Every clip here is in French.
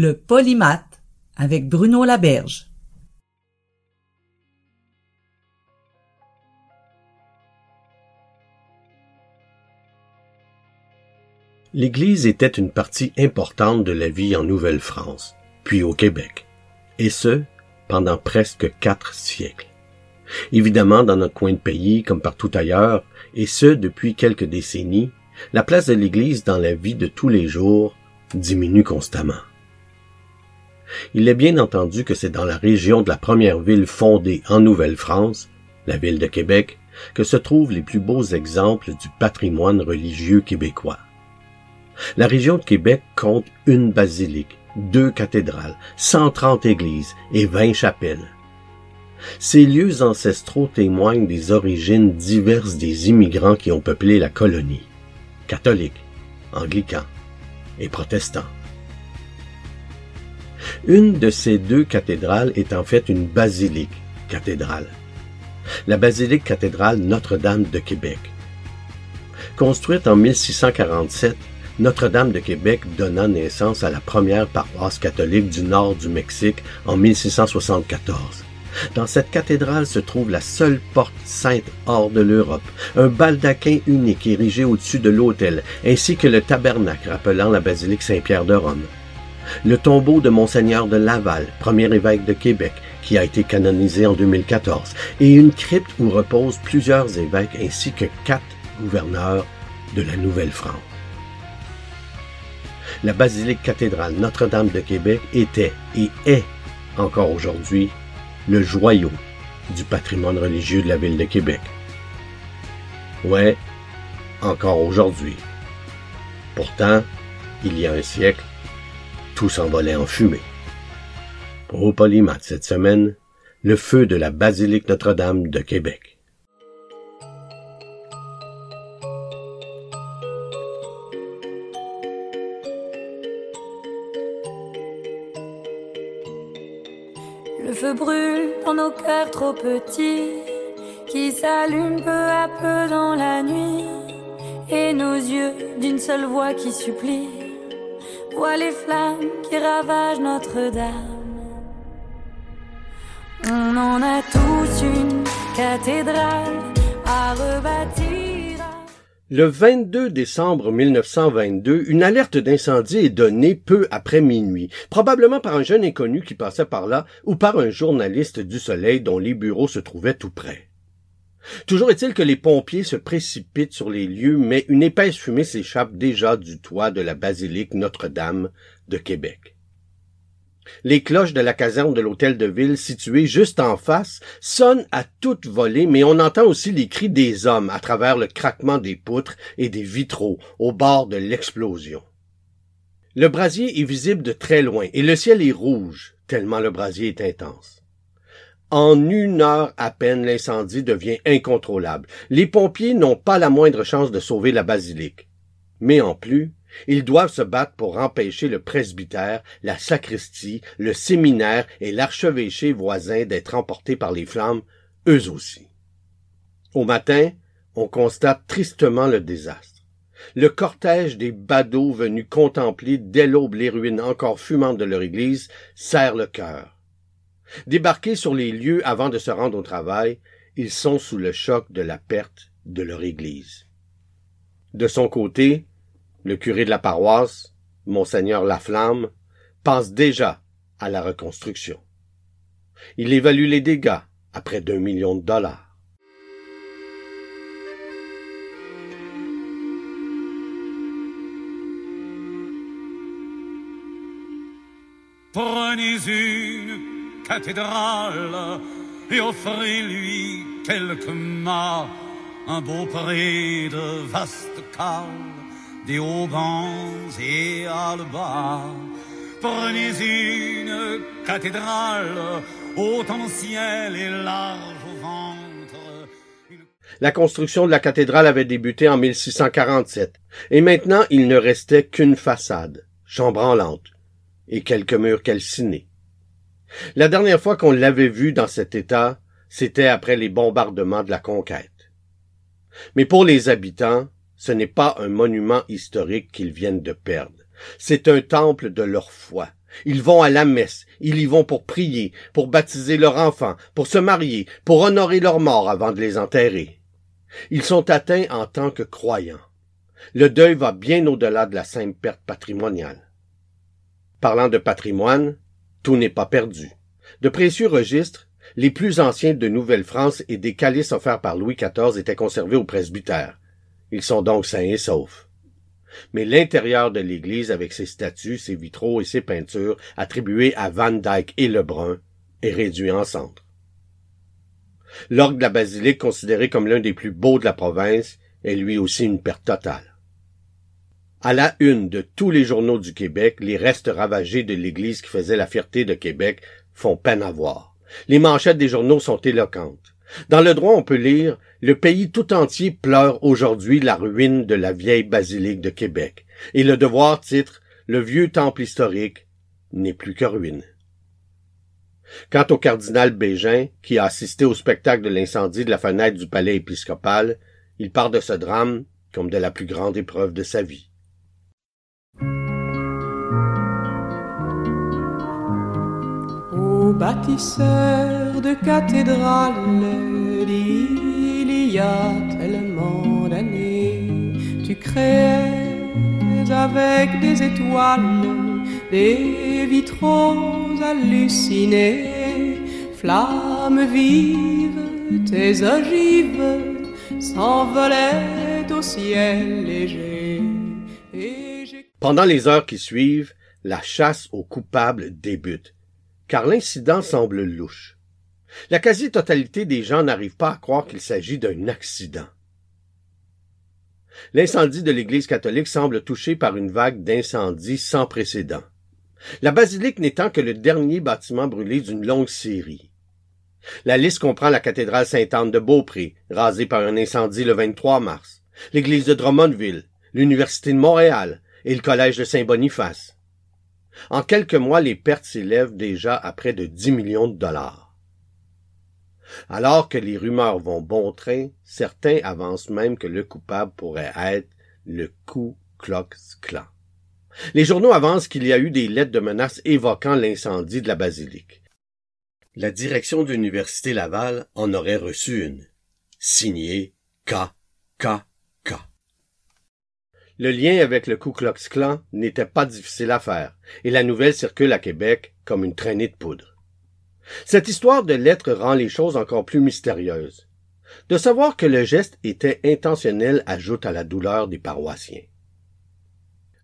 Le polymath avec Bruno Laberge. L'Église était une partie importante de la vie en Nouvelle-France, puis au Québec, et ce, pendant presque quatre siècles. Évidemment, dans notre coin de pays, comme partout ailleurs, et ce, depuis quelques décennies, la place de l'Église dans la vie de tous les jours diminue constamment. Il est bien entendu que c'est dans la région de la première ville fondée en Nouvelle-France, la ville de Québec, que se trouvent les plus beaux exemples du patrimoine religieux québécois. La région de Québec compte une basilique, deux cathédrales, 130 églises et 20 chapelles. Ces lieux ancestraux témoignent des origines diverses des immigrants qui ont peuplé la colonie, catholiques, anglicans et protestants. Une de ces deux cathédrales est en fait une basilique cathédrale. La basilique cathédrale Notre-Dame de Québec. Construite en 1647, Notre-Dame de Québec donna naissance à la première paroisse catholique du nord du Mexique en 1674. Dans cette cathédrale se trouve la seule porte sainte hors de l'Europe, un baldaquin unique érigé au-dessus de l'autel, ainsi que le tabernacle rappelant la basilique Saint-Pierre de Rome le tombeau de Monseigneur de Laval, premier évêque de Québec, qui a été canonisé en 2014, et une crypte où reposent plusieurs évêques ainsi que quatre gouverneurs de la Nouvelle-France. La basilique cathédrale Notre-Dame de Québec était et est encore aujourd'hui le joyau du patrimoine religieux de la ville de Québec. Ouais, encore aujourd'hui. Pourtant, il y a un siècle, tout s'envolait en fumée. Au Polymath cette semaine, le feu de la basilique Notre-Dame de Québec. Le feu brûle dans nos cœurs trop petits, qui s'allument peu à peu dans la nuit, et nos yeux d'une seule voix qui supplie les flammes qui ravagent Notre-Dame. On en une cathédrale à rebâtir. Le 22 décembre 1922, une alerte d'incendie est donnée peu après minuit, probablement par un jeune inconnu qui passait par là ou par un journaliste du Soleil dont les bureaux se trouvaient tout près. Toujours est-il que les pompiers se précipitent sur les lieux, mais une épaisse fumée s'échappe déjà du toit de la basilique Notre-Dame de Québec. Les cloches de la caserne de l'hôtel de ville située juste en face sonnent à toute volée, mais on entend aussi les cris des hommes à travers le craquement des poutres et des vitraux au bord de l'explosion. Le brasier est visible de très loin et le ciel est rouge, tellement le brasier est intense. En une heure à peine, l'incendie devient incontrôlable. Les pompiers n'ont pas la moindre chance de sauver la basilique. Mais en plus, ils doivent se battre pour empêcher le presbytère, la sacristie, le séminaire et l'archevêché voisin d'être emportés par les flammes, eux aussi. Au matin, on constate tristement le désastre. Le cortège des badauds venus contempler dès l'aube les ruines encore fumantes de leur église serre le cœur. Débarqués sur les lieux avant de se rendre au travail, ils sont sous le choc de la perte de leur Église. De son côté, le curé de la paroisse, monseigneur Laflamme, pense déjà à la reconstruction. Il évalue les dégâts à près d'un million de dollars. Cathédrale et offrez-lui quelques mâts, un beau pré de vastes cales, des haubans et bas. Prenez une cathédrale haute en ciel et large au ventre. La construction de la cathédrale avait débuté en 1647, et maintenant il ne restait qu'une façade, chambranlante, et quelques murs calcinés. La dernière fois qu'on l'avait vue dans cet état, c'était après les bombardements de la conquête. Mais pour les habitants, ce n'est pas un monument historique qu'ils viennent de perdre. C'est un temple de leur foi. Ils vont à la messe, ils y vont pour prier, pour baptiser leurs enfants, pour se marier, pour honorer leurs morts avant de les enterrer. Ils sont atteints en tant que croyants. Le deuil va bien au-delà de la simple perte patrimoniale. Parlant de patrimoine, tout n'est pas perdu. De précieux registres, les plus anciens de Nouvelle-France et des calices offerts par Louis XIV étaient conservés au presbytère. Ils sont donc sains et saufs. Mais l'intérieur de l'église, avec ses statues, ses vitraux et ses peintures, attribués à Van Dyck et Lebrun, est réduit en centre. L'orgue de la basilique, considéré comme l'un des plus beaux de la province, est lui aussi une perte totale. À la une de tous les journaux du Québec, les restes ravagés de l'église qui faisait la fierté de Québec font peine à voir. Les manchettes des journaux sont éloquentes. Dans le droit, on peut lire Le pays tout entier pleure aujourd'hui la ruine de la vieille basilique de Québec. Et le devoir titre Le vieux temple historique n'est plus que ruine. Quant au cardinal Bégin, qui a assisté au spectacle de l'incendie de la fenêtre du palais épiscopal, il part de ce drame comme de la plus grande épreuve de sa vie. Bâtisseur de cathédrales d'il y a tellement d'années, tu créais avec des étoiles des vitraux hallucinés, flammes vives, tes ogives s'envolaient au ciel léger. Pendant les heures qui suivent, la chasse aux coupables débute, car l'incident semble louche. La quasi-totalité des gens n'arrivent pas à croire qu'il s'agit d'un accident. L'incendie de l'Église catholique semble touché par une vague d'incendies sans précédent. La basilique n'étant que le dernier bâtiment brûlé d'une longue série. La liste comprend la cathédrale Sainte-Anne de Beaupré, rasée par un incendie le 23 mars, l'église de Drummondville, l'Université de Montréal, et le collège de Saint-Boniface. En quelques mois, les pertes s'élèvent déjà à près de 10 millions de dollars. Alors que les rumeurs vont bon train, certains avancent même que le coupable pourrait être le Ku Klux Klan. Les journaux avancent qu'il y a eu des lettres de menaces évoquant l'incendie de la basilique. La direction de l'Université Laval en aurait reçu une, signée K. Le lien avec le Ku Klux Klan n'était pas difficile à faire, et la nouvelle circule à Québec comme une traînée de poudre. Cette histoire de lettres rend les choses encore plus mystérieuses. De savoir que le geste était intentionnel ajoute à la douleur des paroissiens.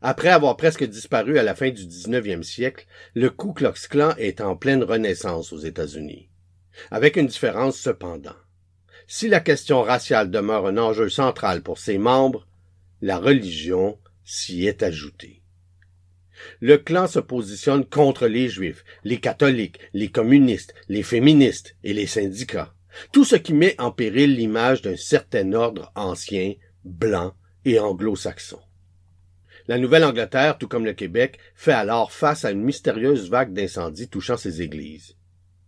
Après avoir presque disparu à la fin du 19e siècle, le Ku Klux Klan est en pleine renaissance aux États-Unis. Avec une différence cependant. Si la question raciale demeure un enjeu central pour ses membres, la religion s'y est ajoutée. Le clan se positionne contre les juifs, les catholiques, les communistes, les féministes et les syndicats. Tout ce qui met en péril l'image d'un certain ordre ancien, blanc et anglo-saxon. La Nouvelle-Angleterre, tout comme le Québec, fait alors face à une mystérieuse vague d'incendies touchant ses églises.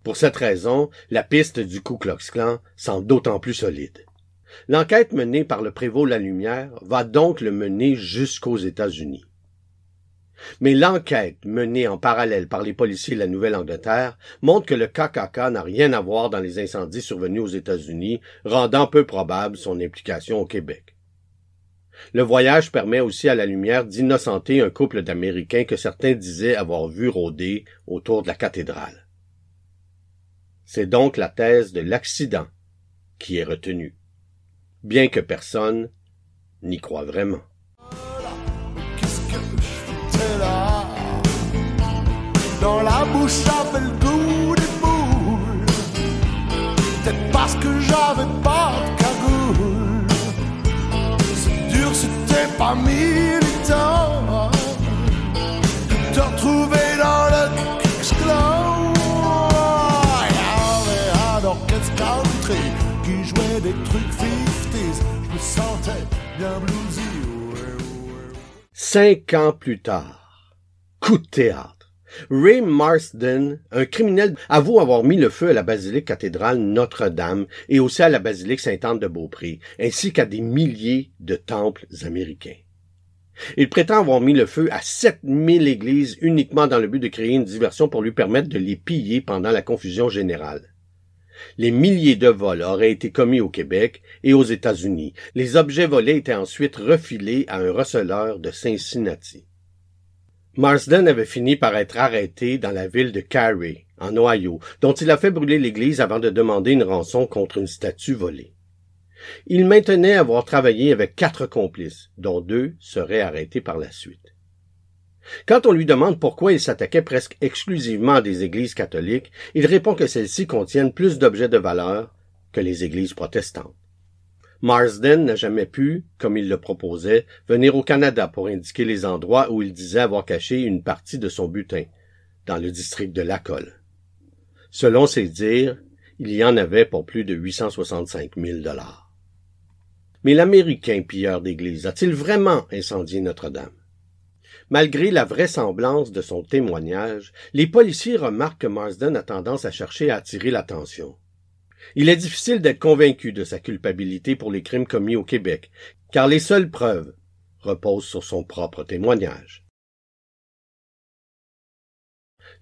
Pour cette raison, la piste du Ku Klux Klan semble d'autant plus solide. L'enquête menée par le prévôt La Lumière va donc le mener jusqu'aux États-Unis. Mais l'enquête menée en parallèle par les policiers de la Nouvelle-Angleterre montre que le KKK n'a rien à voir dans les incendies survenus aux États-Unis, rendant peu probable son implication au Québec. Le voyage permet aussi à la lumière d'innocenter un couple d'Américains que certains disaient avoir vu rôder autour de la cathédrale. C'est donc la thèse de l'accident qui est retenue bien que personne n'y croit vraiment. Qu'est-ce que je là? Dans la bouche avait le goût des boules. peut-être parce que j'avais pas de cagoule. C'est dur, c'était pas militant. De te retrouver dans le y avait un orchestre country qui jouait des trucs 50s. Je me sentais bien bluesy. ouais, ouais. Cinq ans plus tard, coup de théâtre. Ray Marsden, un criminel, avoue avoir mis le feu à la basilique cathédrale Notre-Dame et aussi à la basilique Sainte-Anne de Beaupré, ainsi qu'à des milliers de temples américains. Il prétend avoir mis le feu à 7000 églises uniquement dans le but de créer une diversion pour lui permettre de les piller pendant la confusion générale. Les milliers de vols auraient été commis au Québec et aux États-Unis. Les objets volés étaient ensuite refilés à un receleur de Cincinnati. Marsden avait fini par être arrêté dans la ville de Carey, en Ohio, dont il a fait brûler l'église avant de demander une rançon contre une statue volée. Il maintenait avoir travaillé avec quatre complices, dont deux seraient arrêtés par la suite. Quand on lui demande pourquoi il s'attaquait presque exclusivement à des églises catholiques, il répond que celles-ci contiennent plus d'objets de valeur que les églises protestantes. Marsden n'a jamais pu, comme il le proposait, venir au Canada pour indiquer les endroits où il disait avoir caché une partie de son butin, dans le district de Lacolle. Selon ses dires, il y en avait pour plus de 865 000 dollars. Mais l'Américain pilleur d'église a-t-il vraiment incendié Notre-Dame? Malgré la vraisemblance de son témoignage, les policiers remarquent que Marsden a tendance à chercher à attirer l'attention. Il est difficile d'être convaincu de sa culpabilité pour les crimes commis au Québec, car les seules preuves reposent sur son propre témoignage.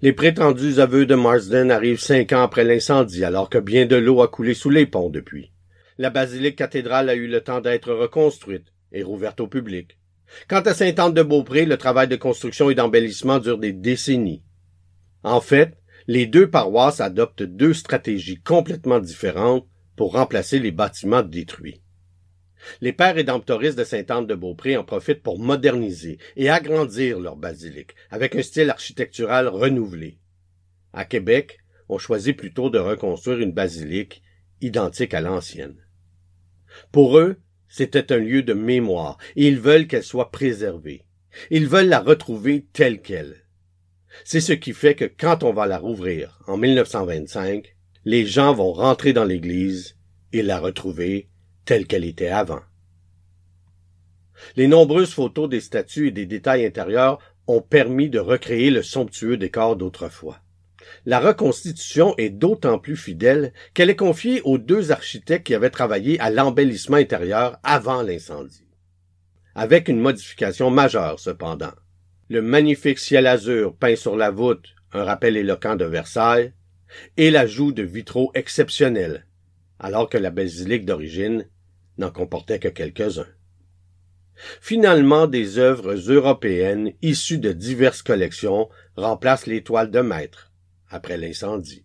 Les prétendus aveux de Marsden arrivent cinq ans après l'incendie, alors que bien de l'eau a coulé sous les ponts depuis. La basilique cathédrale a eu le temps d'être reconstruite et rouverte au public. Quant à Sainte-Anne-de-Beaupré, le travail de construction et d'embellissement dure des décennies. En fait, les deux paroisses adoptent deux stratégies complètement différentes pour remplacer les bâtiments détruits. Les pères rédemptoristes de Sainte-Anne-de-Beaupré en profitent pour moderniser et agrandir leur basilique avec un style architectural renouvelé. À Québec, on choisit plutôt de reconstruire une basilique identique à l'ancienne. Pour eux, c'était un lieu de mémoire et ils veulent qu'elle soit préservée. Ils veulent la retrouver telle qu'elle. C'est ce qui fait que quand on va la rouvrir en 1925, les gens vont rentrer dans l'église et la retrouver telle qu'elle était avant. Les nombreuses photos des statues et des détails intérieurs ont permis de recréer le somptueux décor d'autrefois. La reconstitution est d'autant plus fidèle qu'elle est confiée aux deux architectes qui avaient travaillé à l'embellissement intérieur avant l'incendie. Avec une modification majeure, cependant. Le magnifique ciel azur peint sur la voûte, un rappel éloquent de Versailles, et l'ajout de vitraux exceptionnels, alors que la basilique d'origine n'en comportait que quelques-uns. Finalement, des œuvres européennes issues de diverses collections remplacent les toiles de maître après l'incendie.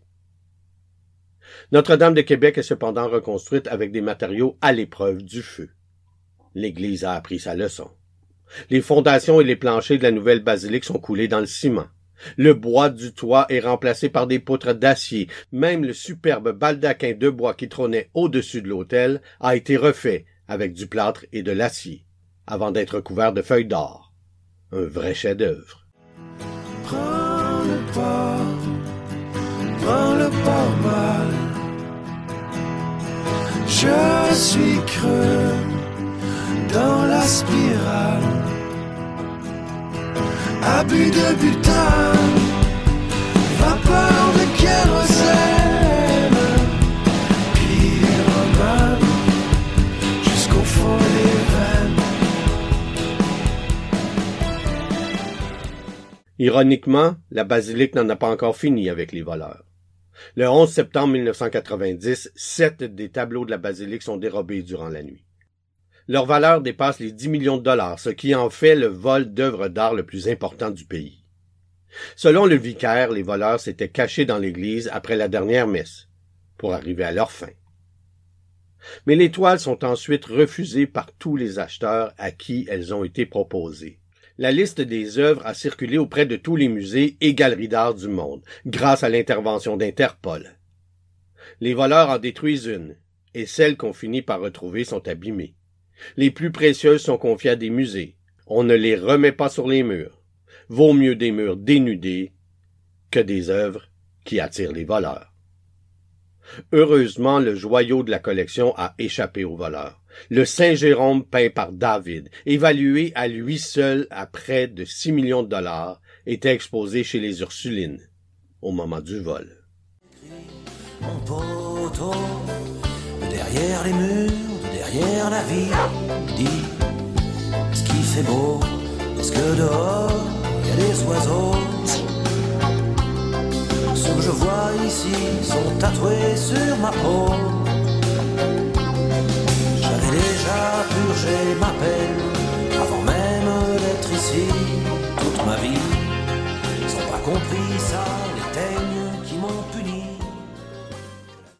Notre-Dame de Québec est cependant reconstruite avec des matériaux à l'épreuve du feu. L'Église a appris sa leçon. Les fondations et les planchers de la nouvelle basilique sont coulés dans le ciment. Le bois du toit est remplacé par des poutres d'acier. Même le superbe baldaquin de bois qui trônait au-dessus de l'autel a été refait avec du plâtre et de l'acier, avant d'être couvert de feuilles d'or. Un vrai chef-d'œuvre. Prends le mal. Je suis creux dans la spirale. Abus de butin, vapeur de kérosène, pyromane, jusqu'au fond des veines. Ironiquement, la basilique n'en a pas encore fini avec les voleurs. Le 11 septembre 1990, sept des tableaux de la basilique sont dérobés durant la nuit. Leur valeur dépasse les 10 millions de dollars, ce qui en fait le vol d'œuvres d'art le plus important du pays. Selon le vicaire, les voleurs s'étaient cachés dans l'église après la dernière messe, pour arriver à leur fin. Mais les toiles sont ensuite refusées par tous les acheteurs à qui elles ont été proposées. La liste des œuvres a circulé auprès de tous les musées et galeries d'art du monde, grâce à l'intervention d'Interpol. Les voleurs en détruisent une, et celles qu'on finit par retrouver sont abîmées. Les plus précieuses sont confiées à des musées. On ne les remet pas sur les murs. Vaut mieux des murs dénudés que des œuvres qui attirent les voleurs. Heureusement, le joyau de la collection a échappé aux voleurs. Le Saint-Jérôme peint par David, évalué à lui seul à près de six millions de dollars, était exposé chez les Ursulines au moment du vol. Mon poteau, de derrière les murs, de derrière la ville, dis ce qui fait beau, est-ce que dehors il y a des oiseaux Ceux que je vois ici sont tatoués sur ma peau.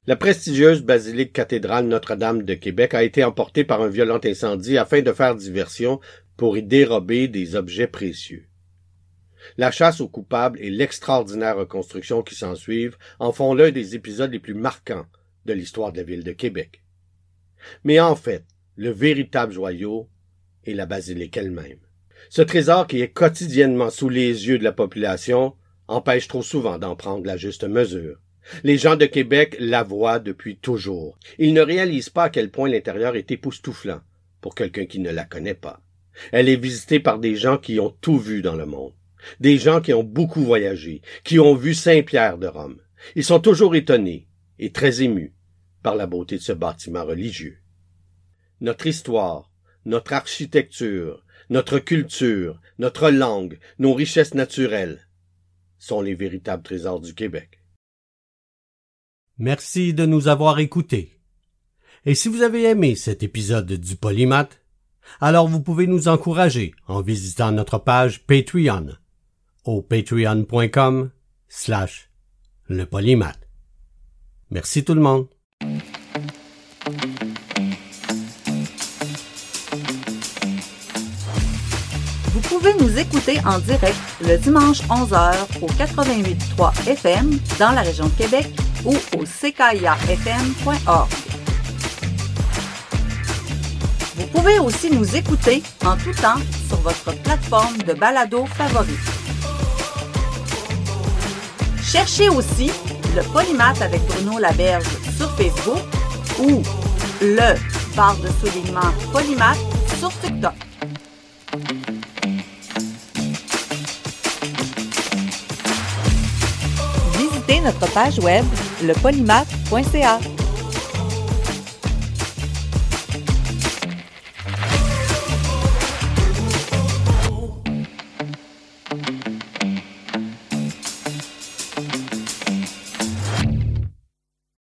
La prestigieuse basilique cathédrale Notre-Dame de Québec a été emportée par un violent incendie afin de faire diversion pour y dérober des objets précieux. La chasse aux coupables et l'extraordinaire reconstruction qui s'ensuivent en font l'un des épisodes les plus marquants de l'histoire de la ville de Québec. Mais en fait, le véritable joyau est la basilique elle-même. Ce trésor qui est quotidiennement sous les yeux de la population empêche trop souvent d'en prendre la juste mesure. Les gens de Québec la voient depuis toujours. Ils ne réalisent pas à quel point l'intérieur est époustouflant pour quelqu'un qui ne la connaît pas. Elle est visitée par des gens qui ont tout vu dans le monde. Des gens qui ont beaucoup voyagé, qui ont vu Saint-Pierre de Rome. Ils sont toujours étonnés et très émus par la beauté de ce bâtiment religieux. Notre histoire, notre architecture, notre culture, notre langue, nos richesses naturelles sont les véritables trésors du Québec. Merci de nous avoir écoutés. Et si vous avez aimé cet épisode du Polymath, alors vous pouvez nous encourager en visitant notre page Patreon au patreon.com slash le polymath. Merci tout le monde. Écouter en direct le dimanche 11h au 88.3 FM dans la région de Québec ou au ckiafm.org. Vous pouvez aussi nous écouter en tout temps sur votre plateforme de balado favorite. Cherchez aussi le Polymath avec Bruno Laberge sur Facebook ou le barre de soulignement Polymath sur TikTok. Notre page web lepolymath.ca.